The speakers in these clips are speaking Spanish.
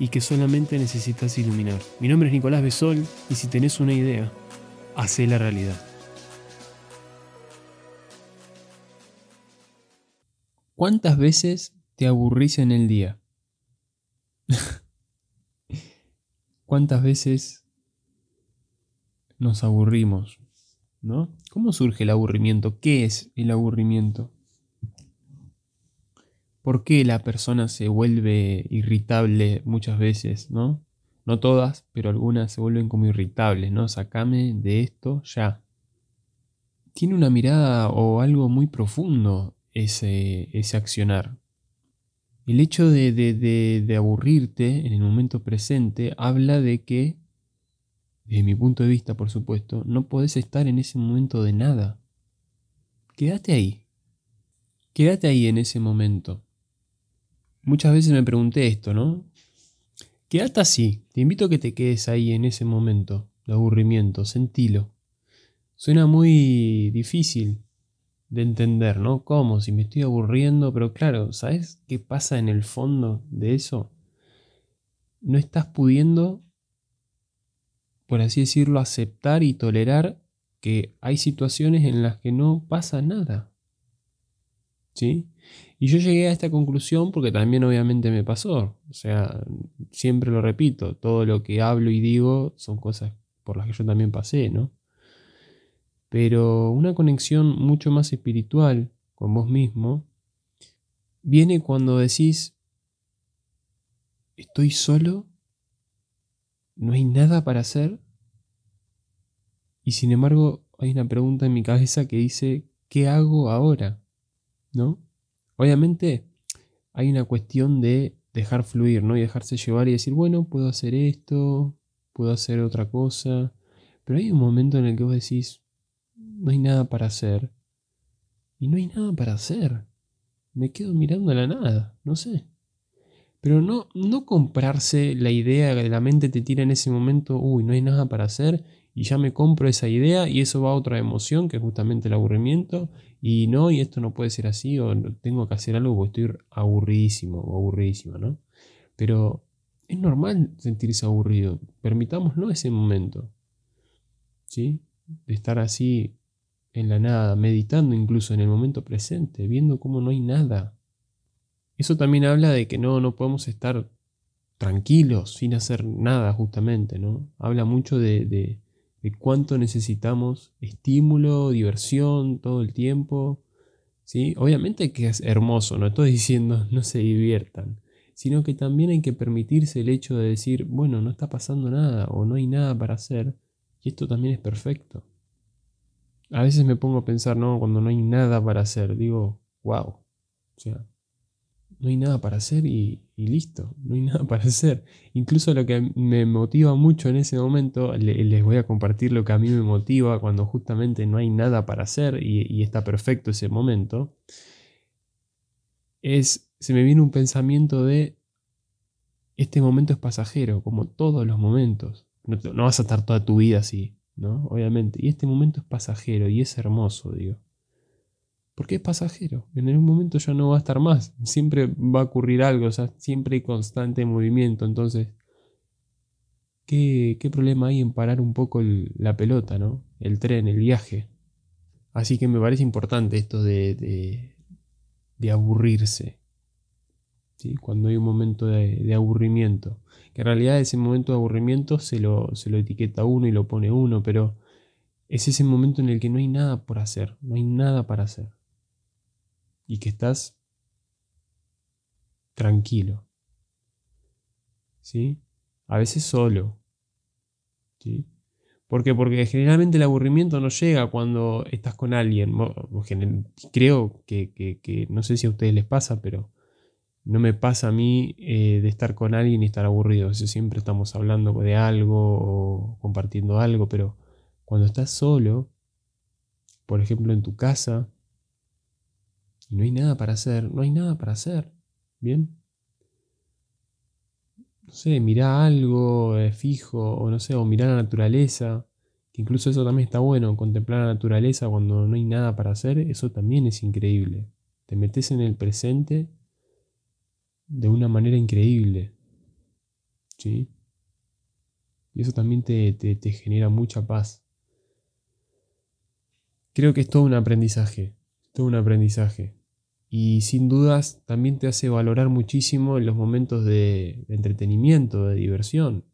y que solamente necesitas iluminar. Mi nombre es Nicolás Besol y si tenés una idea, hacé la realidad. ¿Cuántas veces te aburrís en el día? ¿Cuántas veces nos aburrimos? ¿No? ¿Cómo surge el aburrimiento? ¿Qué es el aburrimiento? Por qué la persona se vuelve irritable muchas veces, ¿no? No todas, pero algunas se vuelven como irritables, ¿no? Sacame de esto ya. Tiene una mirada o algo muy profundo ese, ese accionar. El hecho de, de aburrirte en el momento presente habla de que, desde mi punto de vista, por supuesto, no podés estar en ese momento de nada. Quédate ahí. Quédate ahí en ese momento. Muchas veces me pregunté esto, ¿no? Quédate así, te invito a que te quedes ahí en ese momento de aburrimiento, sentilo. Suena muy difícil de entender, ¿no? ¿Cómo? Si me estoy aburriendo, pero claro, ¿sabes qué pasa en el fondo de eso? No estás pudiendo, por así decirlo, aceptar y tolerar que hay situaciones en las que no pasa nada. ¿Sí? Y yo llegué a esta conclusión porque también obviamente me pasó. O sea, siempre lo repito, todo lo que hablo y digo son cosas por las que yo también pasé, ¿no? Pero una conexión mucho más espiritual con vos mismo viene cuando decís, estoy solo, no hay nada para hacer, y sin embargo hay una pregunta en mi cabeza que dice, ¿qué hago ahora? ¿No? Obviamente hay una cuestión de dejar fluir, ¿no? Y dejarse llevar y decir, bueno, puedo hacer esto, puedo hacer otra cosa. Pero hay un momento en el que vos decís, no hay nada para hacer. Y no hay nada para hacer. Me quedo mirando a la nada, no sé. Pero no, no comprarse la idea que la mente te tira en ese momento, uy, no hay nada para hacer, y ya me compro esa idea y eso va a otra emoción, que es justamente el aburrimiento, y no, y esto no puede ser así, o tengo que hacer algo porque estoy aburridísimo o aburridísima, ¿no? Pero es normal sentirse aburrido, permitámoslo ese momento, ¿sí? De estar así en la nada, meditando incluso en el momento presente, viendo cómo no hay nada. Eso también habla de que no, no podemos estar tranquilos sin hacer nada justamente, ¿no? Habla mucho de, de, de cuánto necesitamos estímulo, diversión todo el tiempo. ¿sí? Obviamente que es hermoso, no estoy diciendo no se diviertan, sino que también hay que permitirse el hecho de decir, bueno, no está pasando nada o no hay nada para hacer y esto también es perfecto. A veces me pongo a pensar, no, cuando no hay nada para hacer, digo, wow. O sea, no hay nada para hacer y, listo, no hay nada para hacer. Incluso lo que me motiva mucho en ese momento, les voy a compartir lo que a mí me motiva cuando justamente no hay nada para hacer y, está perfecto ese momento, es, se me viene un pensamiento de, este momento es pasajero, como todos los momentos. No, no vas a estar toda tu vida así, ¿no? Obviamente. Y este momento es pasajero y es hermoso, digo. Porque es pasajero. En un momento ya no va a estar más. Siempre va a ocurrir algo. O sea, siempre hay constante movimiento. Entonces, ¿qué, problema hay en parar un poco la pelota, ¿no? El tren, el viaje. Así que me parece importante esto de, de, aburrirse. ¿sí? Cuando hay un momento de, aburrimiento. Que en realidad ese momento de aburrimiento se lo, se lo etiqueta uno y lo pone uno, pero es ese momento en el que no hay nada por hacer, no hay nada para hacer y que estás tranquilo. ¿Sí? A veces solo. ¿Sí? ¿Por qué? Porque generalmente el aburrimiento no llega cuando estás con alguien. Creo que, no sé si a ustedes les pasa, pero no me pasa a mí eh, de estar con alguien y estar aburrido. siempre estamos hablando de algo o compartiendo algo, pero cuando estás solo, por ejemplo en tu casa, y no hay nada para hacer, no hay nada para hacer. ¿Bien? No sé, mirá algo fijo, o no sé, o mirá la naturaleza, que incluso eso también está bueno, contemplar la naturaleza cuando no hay nada para hacer, eso también es increíble. Te metes en el presente de una manera increíble. ¿Sí? Y eso también te, te, genera mucha paz. Creo que es todo un aprendizaje. Todo un aprendizaje. Y sin dudas también te hace valorar muchísimo los momentos de, entretenimiento, de diversión.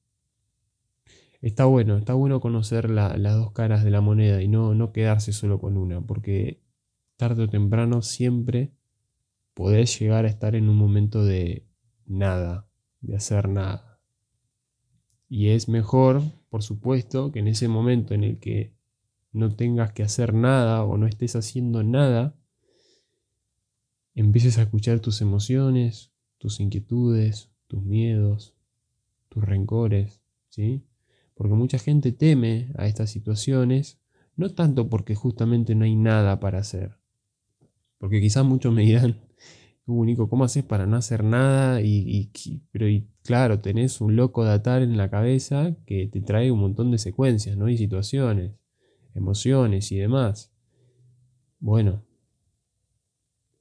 Está bueno, está bueno conocer las dos caras de la moneda y no, no quedarse solo con una, porque tarde o temprano siempre podés llegar a estar en un momento de nada, de hacer nada. Y es mejor, por supuesto, que en ese momento en el que no tengas que hacer nada o no estés haciendo nada, empieces a escuchar tus emociones, tus inquietudes, tus miedos, tus rencores, ¿sí? Porque mucha gente teme a estas situaciones, no tanto porque justamente no hay nada para hacer. Porque quizás muchos me dirán, único, ¿cómo haces para no hacer nada? Y, pero claro, tenés un loco de atar en la cabeza que te trae un montón de secuencias, ¿no? Y situaciones, emociones y demás. Bueno,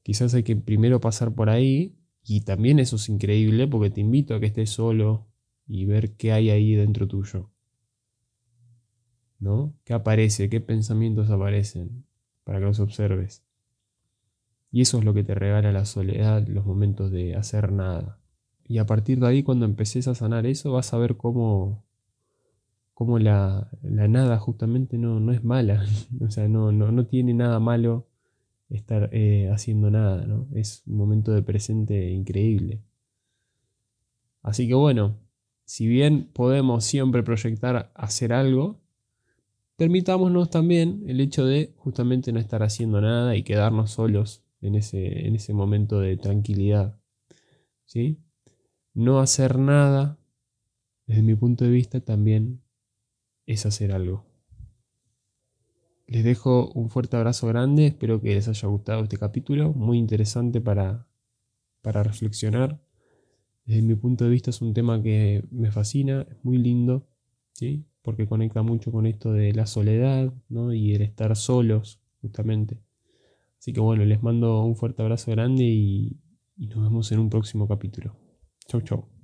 quizás hay que primero pasar por ahí y también eso es increíble porque te invito a que estés solo y ver qué hay ahí dentro tuyo. ¿No? ¿Qué aparece? ¿Qué pensamientos aparecen? Para que los observes. Y eso es lo que te regala la soledad, los momentos de hacer nada. Y a partir de ahí, cuando empeces a sanar eso, vas a ver cómo, cómo la, nada justamente no, no, es mala. o sea, no, no, tiene nada malo estar eh, haciendo nada, ¿no? Es un momento de presente increíble. Así que bueno, si bien podemos siempre proyectar hacer algo, permitámonos también el hecho de justamente no estar haciendo nada y quedarnos solos en ese, en ese momento de tranquilidad. ¿sí? No hacer nada, desde mi punto de vista, también es hacer algo. Les dejo un fuerte abrazo grande, espero que les haya gustado este capítulo, muy interesante para, para reflexionar. Desde mi punto de vista es un tema que me fascina, es muy lindo, ¿sí? porque conecta mucho con esto de la soledad ¿no? y el estar solos, justamente. Así que bueno, les mando un fuerte abrazo grande y, y nos vemos en un próximo capítulo. Chau, chau.